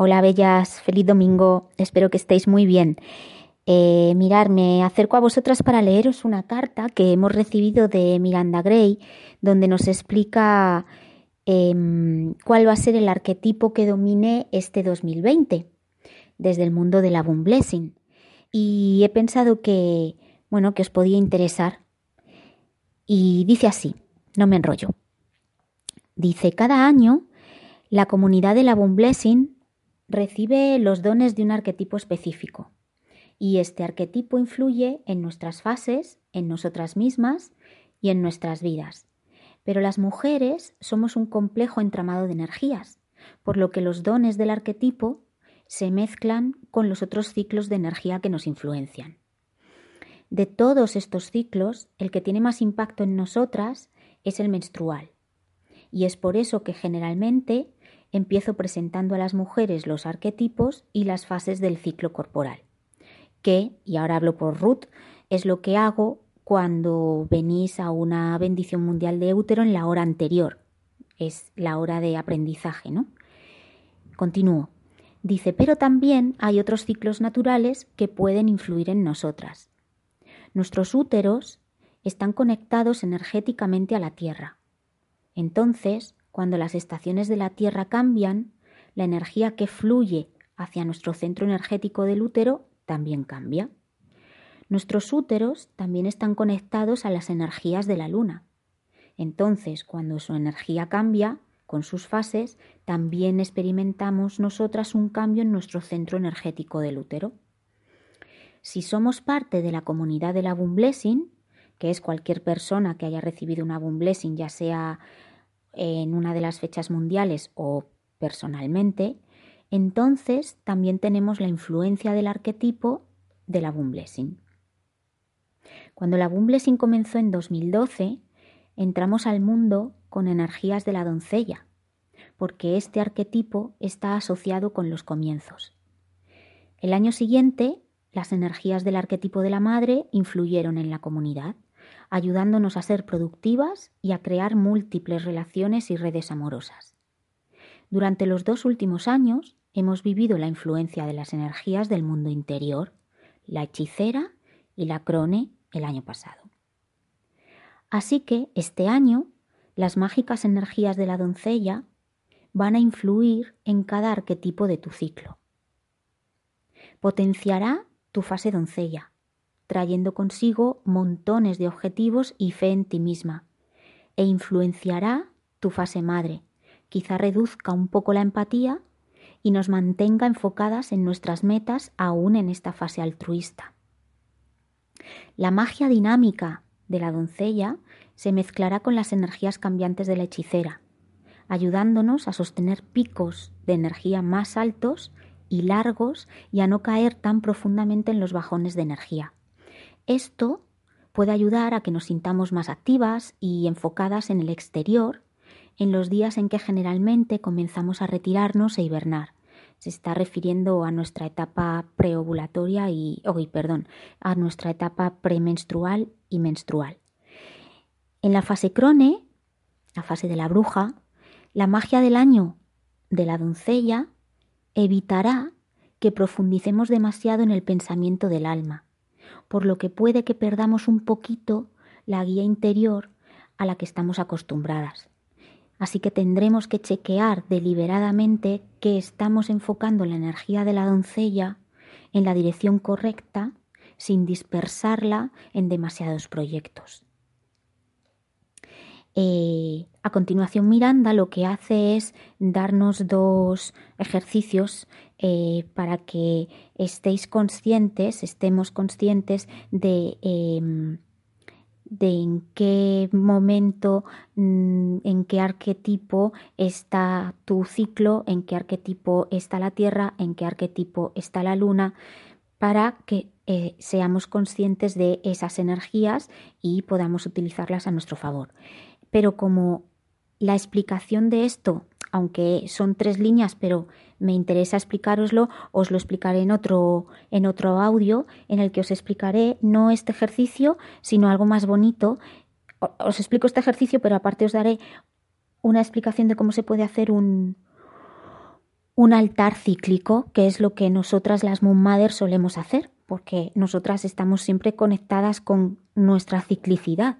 Hola, bellas, feliz domingo. Espero que estéis muy bien. Eh, me acerco a vosotras para leeros una carta que hemos recibido de Miranda Gray, donde nos explica eh, cuál va a ser el arquetipo que domine este 2020 desde el mundo del Abun Blessing. Y he pensado que, bueno, que os podía interesar. Y dice así, no me enrollo. Dice, cada año la comunidad del Abun Blessing recibe los dones de un arquetipo específico y este arquetipo influye en nuestras fases, en nosotras mismas y en nuestras vidas. Pero las mujeres somos un complejo entramado de energías, por lo que los dones del arquetipo se mezclan con los otros ciclos de energía que nos influencian. De todos estos ciclos, el que tiene más impacto en nosotras es el menstrual. Y es por eso que generalmente empiezo presentando a las mujeres los arquetipos y las fases del ciclo corporal que, y ahora hablo por Ruth, es lo que hago cuando venís a una bendición mundial de útero en la hora anterior. Es la hora de aprendizaje, ¿no? Continúo. Dice, pero también hay otros ciclos naturales que pueden influir en nosotras. Nuestros úteros están conectados energéticamente a la Tierra. Entonces, cuando las estaciones de la Tierra cambian, la energía que fluye hacia nuestro centro energético del útero también cambia. Nuestros úteros también están conectados a las energías de la luna. Entonces, cuando su energía cambia, con sus fases, también experimentamos nosotras un cambio en nuestro centro energético del útero. Si somos parte de la comunidad del Abun Blessing, que es cualquier persona que haya recibido un Abun Blessing, ya sea en una de las fechas mundiales o personalmente, entonces también tenemos la influencia del arquetipo de la Boom Blessing. Cuando la Boom Blessing comenzó en 2012, entramos al mundo con energías de la doncella, porque este arquetipo está asociado con los comienzos. El año siguiente, las energías del arquetipo de la madre influyeron en la comunidad, ayudándonos a ser productivas y a crear múltiples relaciones y redes amorosas. Durante los dos últimos años, hemos vivido la influencia de las energías del mundo interior, la hechicera y la crone el año pasado. Así que este año las mágicas energías de la doncella van a influir en cada arquetipo de tu ciclo. Potenciará tu fase doncella, trayendo consigo montones de objetivos y fe en ti misma, e influenciará tu fase madre, quizá reduzca un poco la empatía y nos mantenga enfocadas en nuestras metas aún en esta fase altruista. La magia dinámica de la doncella se mezclará con las energías cambiantes de la hechicera, ayudándonos a sostener picos de energía más altos y largos y a no caer tan profundamente en los bajones de energía. Esto puede ayudar a que nos sintamos más activas y enfocadas en el exterior en los días en que generalmente comenzamos a retirarnos e hibernar. Se está refiriendo a nuestra etapa preovulatoria y, oh, perdón, a nuestra etapa premenstrual y menstrual. En la fase crone, la fase de la bruja, la magia del año de la doncella evitará que profundicemos demasiado en el pensamiento del alma, por lo que puede que perdamos un poquito la guía interior a la que estamos acostumbradas. Así que tendremos que chequear deliberadamente que estamos enfocando la energía de la doncella en la dirección correcta sin dispersarla en demasiados proyectos. Eh, a continuación, Miranda lo que hace es darnos dos ejercicios eh, para que estéis conscientes, estemos conscientes de em, en qué momento, mm, en qué arquetipo está tu ciclo, en qué arquetipo está la Tierra, en qué arquetipo está la Luna, para que eh, seamos conscientes de esas energías y podamos utilizarlas a nuestro favor. Pero como la explicación de esto, aunque son tres líneas, pero me interesa explicaroslo, os lo explicaré en otro, en otro audio en el que os explicaré no este ejercicio, sino algo más bonito. Os explico este ejercicio, pero aparte os daré una explicación de cómo se puede hacer un, un altar cíclico, que es lo que nosotras las Moon Mothers solemos hacer, porque nosotras estamos siempre conectadas con nuestra ciclicidad.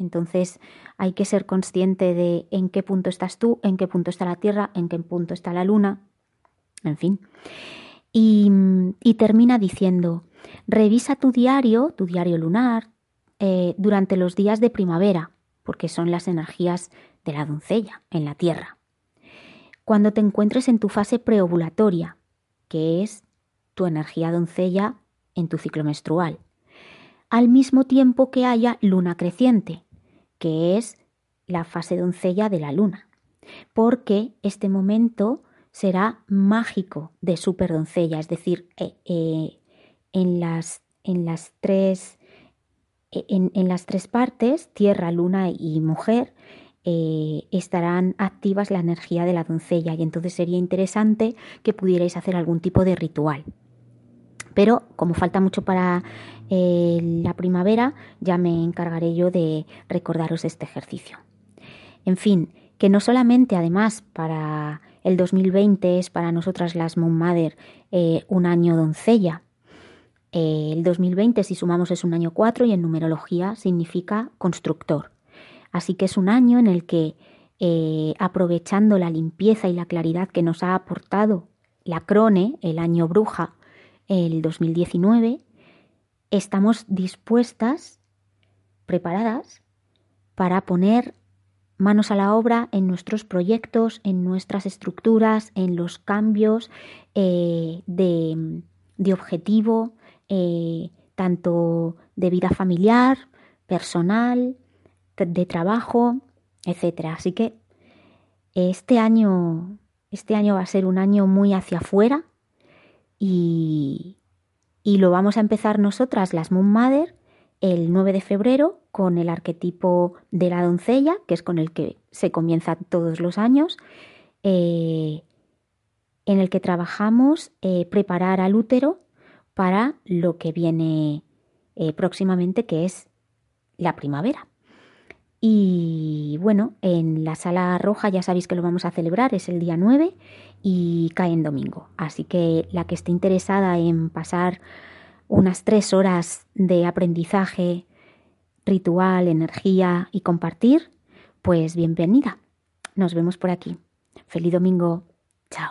Entonces hay que ser consciente de en qué punto estás tú, en qué punto está la Tierra, en qué punto está la Luna, en fin. Y, termina diciendo, revisa tu diario, tu diario lunar, eh, durante los días de primavera, porque son las energías de la doncella en la Tierra. Cuando te encuentres en tu fase preovulatoria, que es tu energía doncella en tu ciclo menstrual, al mismo tiempo que haya luna creciente, que es la fase doncella de la luna, porque este momento será mágico de superdoncella, es decir, eh, eh, en, las, en, las tres, eh, en, las tres partes, tierra, luna y mujer, estarán activas la energía de la doncella y entonces sería interesante que pudierais hacer algún tipo de ritual. Pero como falta mucho para la primavera, ya me encargaré yo de recordaros este ejercicio. En fin, que no solamente además para el 2020 es para nosotras las Moon Mother eh, un año doncella. Eh, el 2020, si sumamos, es un año 4 y en numerología significa constructor. Así que es un año en el que, eh, aprovechando la limpieza y la claridad que nos ha aportado la Crone, el año bruja, el 2019, estamos dispuestas, preparadas, para poner manos a la obra en nuestros proyectos, en nuestras estructuras, en los cambios eh, de, objetivo, eh, tanto de vida familiar, personal, de trabajo, etcétera. Así que este año, este año va a ser un año muy hacia afuera y, lo vamos a empezar nosotras, las Moon Mother, el 9 de febrero con el arquetipo de la doncella, que es con el que se comienza todos los años, eh, en el que trabajamos eh, preparar al útero para lo que viene eh, próximamente, que es la primavera. Y bueno, en la sala roja ya sabéis que lo vamos a celebrar, es el día 9 y cae en domingo. Así que la que esté interesada en pasar unas tres horas de aprendizaje, ritual, energía y compartir, pues bienvenida. Nos vemos por aquí. Feliz domingo. Chao.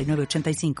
85